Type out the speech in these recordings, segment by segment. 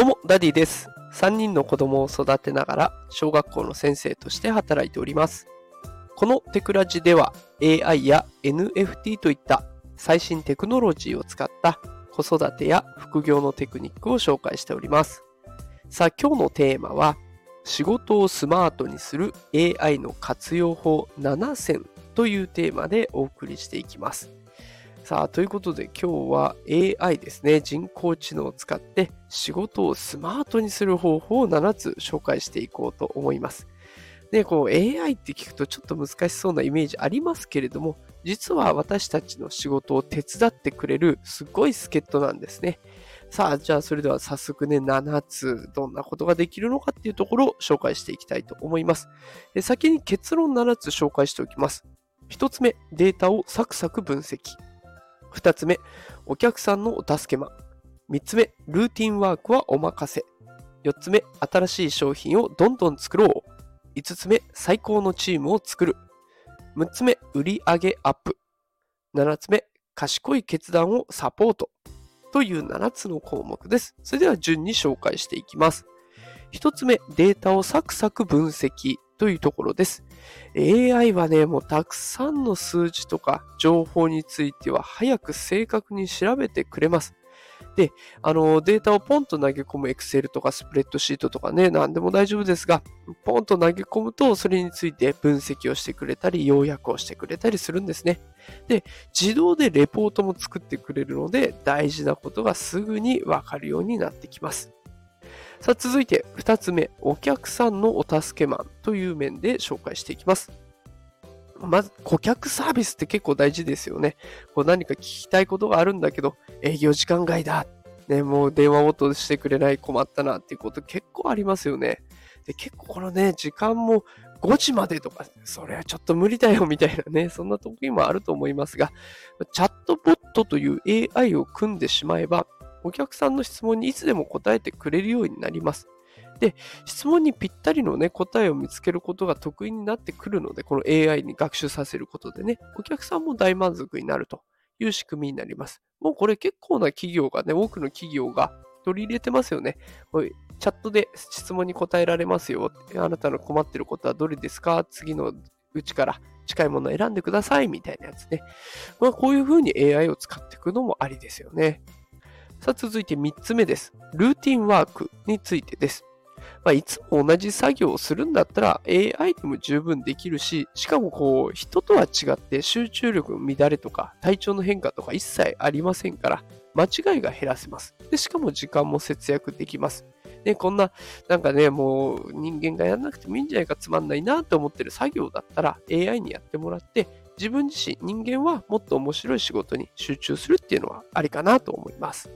どうも、ダディです。3人の子供を育てながら、小学校の先生として働いております。このテクラジでは、AI や NFT といった最新テクノロジーを使った子育てや副業のテクニックを紹介しております。さあ、今日のテーマは、仕事をスマートにする AI の活用法7選というテーマでお送りしていきます。さあ、ということで今日は AI ですね、人工知能を使って仕事をスマートにする方法を7つ紹介していこうと思います。で、こう AI って聞くとちょっと難しそうなイメージありますけれども、実は私たちの仕事を手伝ってくれるすごい助っ人なんですね。さあ、じゃあそれでは早速ね、7つ、どんなことができるのかっていうところを紹介していきたいと思います。先に結論7つ紹介しておきます。1つ目、データをサクサク分析。2つ目、お客さんのお助けマン。3つ目、ルーティンワークはお任せ。4つ目、新しい商品をどんどん作ろう。5つ目、最高のチームを作る。6つ目、売上アップ。7つ目、賢い決断をサポート。という7つの項目です。それでは順に紹介していきます。1つ目、データをサクサク分析というところです。AI はね、もうたくさんの数字とか情報については早く正確に調べてくれます。で、あの、データをポンと投げ込む Excel とかスプレッドシートとかね、何でも大丈夫ですが、ポンと投げ込むと、それについて分析をしてくれたり、要約をしてくれたりするんですね。で、自動でレポートも作ってくれるので、大事なことがすぐにわかるようになってきます。さあ、続いて2つ目、お客さんのお助けマンという面で紹介していきます。まず、顧客サービスって結構大事ですよね。こう何か聞きたいことがあるんだけど、営業時間外だ。ね、もう電話応答してくれない困ったなっていうこと結構ありますよね。で結構このね、時間も5時までとか、それはちょっと無理だよみたいなね、そんな時もあると思いますが、チャットボットという AI を組んでしまえば、お客さんの質問にいつでも答えてくれるようになります。で、質問にぴったりのね、答えを見つけることが得意になってくるので、この AI に学習させることでね、お客さんも大満足になるという仕組みになります。もうこれ結構な企業がね、多くの企業が取り入れてますよね。チャットで質問に答えられますよ。あなたの困ってることはどれですか？次のうちから近いものを選んでくださいみたいなやつね。まあ、こういうふうに AI を使っていくのもありですよね。さあ続いて3つ目です。ルーティンワークについてです。まあ、いつも同じ作業をするんだったら AI でも十分できるし、しかもこう人とは違って集中力の乱れとか体調の変化とか一切ありませんから、間違いが減らせます。で、しかも時間も節約できます。ね、こんな、なんかね、もう人間がやんなくてもいいんじゃないかつまんないなと思ってる作業だったら AI にやってもらって、自分自身、人間はもっと面白い仕事に集中するっていうのはありかなと思います。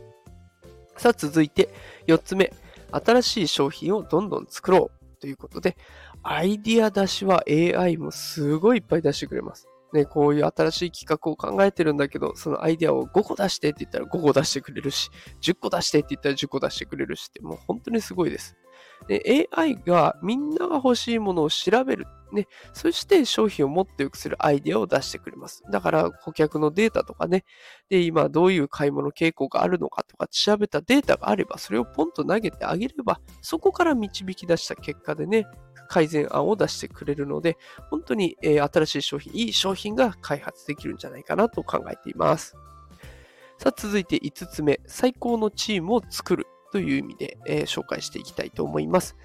さあ続いて4つ目、新しい商品をどんどん作ろうということで、アイディア出しは AI もすごいいっぱい出してくれます。ね、こういう新しい企画を考えてるんだけど、そのアイディアを5個出してって言ったら5個出してくれるし、10個出してって言ったら10個出してくれるしって、もう本当にすごいです。で、AI がみんなが欲しいものを調べる。ね、そして商品をもっと良くするアイデアを出してくれます。だから顧客のデータとかね、で、今どういう買い物傾向があるのかとか調べたデータがあれば、それをポンと投げてあげれば、そこから導き出した結果でね、改善案を出してくれるので、本当に、えー、新しい商品、いい商品が開発できるんじゃないかなと考えています。さあ、続いて5つ目、最高のチームを作るという意味で、えー、紹介していきたいと思います。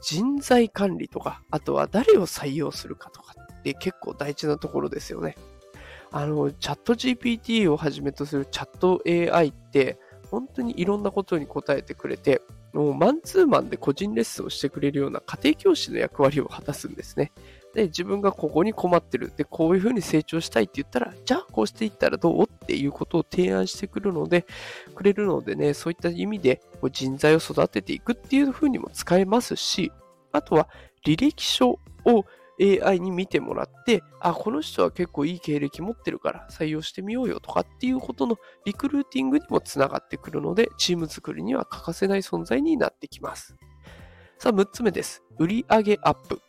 人材管理とか、あとは誰を採用するかとかって結構大事なところですよね。あの、チャット GPT をはじめとするチャット AI って本当にいろんなことに答えてくれて、もうマンツーマンで個人レッスンをしてくれるような家庭教師の役割を果たすんですね。で、自分がここに困ってる。で、こういうふうに成長したいって言ったら、じゃあこうしていったらどう？っていうことを提案してくるので、くれるのでね、そういった意味で人材を育てていくっていうふうにも使えますし、あとは履歴書を AI に見てもらって、あ、この人は結構いい経歴持ってるから採用してみようよとかっていうことのリクルーティングにもつながってくるので、チーム作りには欠かせない存在になってきます。さあ、6つ目です。売上アップ。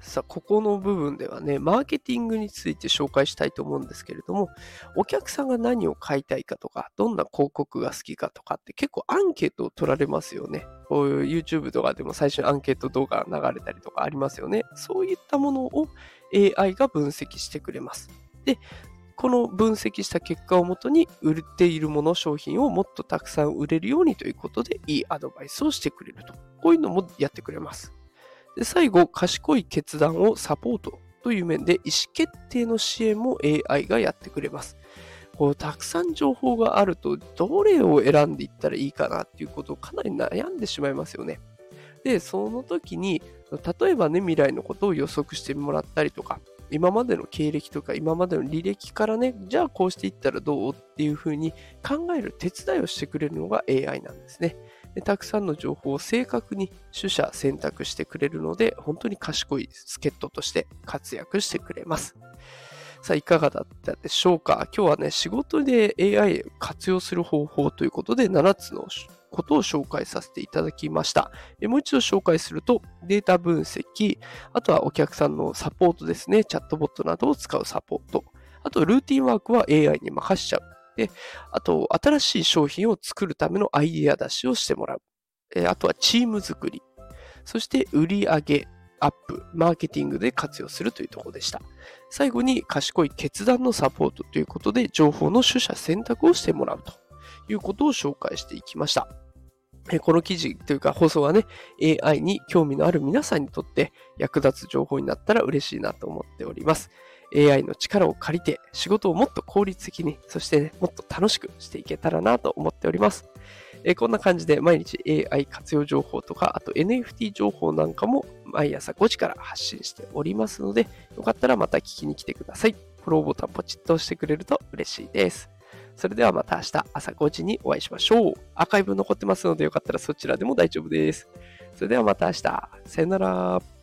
さあ、ここの部分ではね、マーケティングについて紹介したいと思うんですけれども、お客さんが何を買いたいかとか、どんな広告が好きかとかって結構アンケートを取られますよね。こういう YouTube とかでも最初にアンケート動画流れたりとかありますよね。そういったものを AI が分析してくれます。で、この分析した結果をもとに売っているもの、商品をもっとたくさん売れるようにということで、いいアドバイスをしてくれると。こういうのもやってくれます。で最後、賢い決断をサポートという面で意思決定の支援も AI がやってくれます。こうたくさん情報があると、どれを選んでいったらいいかなっていうことをかなり悩んでしまいますよね。で、その時に、例えばね、未来のことを予測してもらったりとか、今までの経歴とか今までの履歴からね、じゃあこうしていったらどうっていうふうに考える手伝いをしてくれるのが AI なんですね。たくさんの情報を正確に取捨選択してくれるので、本当に賢い助っ人として活躍してくれます。さあ、いかがだったでしょうか？今日はね、仕事で AI を活用する方法ということで、7つのことを紹介させていただきました。もう一度紹介すると、データ分析、あとはお客さんのサポートですね、チャットボットなどを使うサポート、あとルーティンワークは AI に任しちゃう。で、あと、新しい商品を作るためのアイデア出しをしてもらう。えあとはチーム作り。そして売り上げ、アップ、マーケティングで活用するというところでした。最後に賢い決断のサポートということで、情報の取捨選択をしてもらうということを紹介していきました。この記事というか放送はね、AI に興味のある皆さんにとって役立つ情報になったら嬉しいなと思っております。AI の力を借りて仕事をもっと効率的に、そして、ね、もっと楽しくしていけたらなと思っております。えこんな感じで毎日 AI 活用情報とか、あと NFT 情報なんかも毎朝5時から発信しておりますので、よかったらまた聞きに来てください。フォローボタンポチッと押してくれると嬉しいです。それではまた明日朝5時にお会いしましょう。アーカイブ残ってますのでよかったらそちらでも大丈夫です。それではまた明日。さよなら。